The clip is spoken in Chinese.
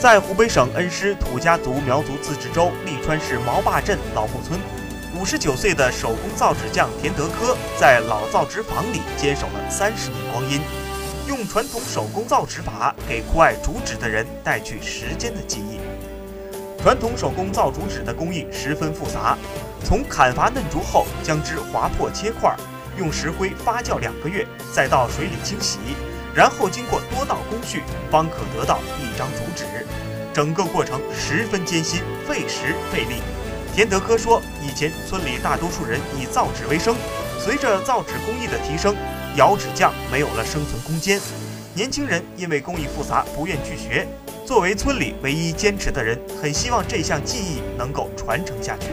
在湖北省恩施土家族苗族自治州利川市毛坝镇老木村，五十九岁的手工造纸匠田德科在老造纸坊里坚守了三十年光阴，用传统手工造纸法给酷爱竹纸的人带去时间的记忆。传统手工造竹纸的工艺十分复杂，从砍伐嫩竹后将之划破切块，用石灰发酵两个月，再到水里清洗，然后经过多道工序，方可得到一张竹纸。整个过程十分艰辛，费时费力。田德科说，以前村里大多数人以造纸为生，随着造纸工艺的提升，窑纸匠没有了生存空间，年轻人因为工艺复杂，不愿去学。作为村里唯一坚持的人，很希望这项技艺能够传承下去。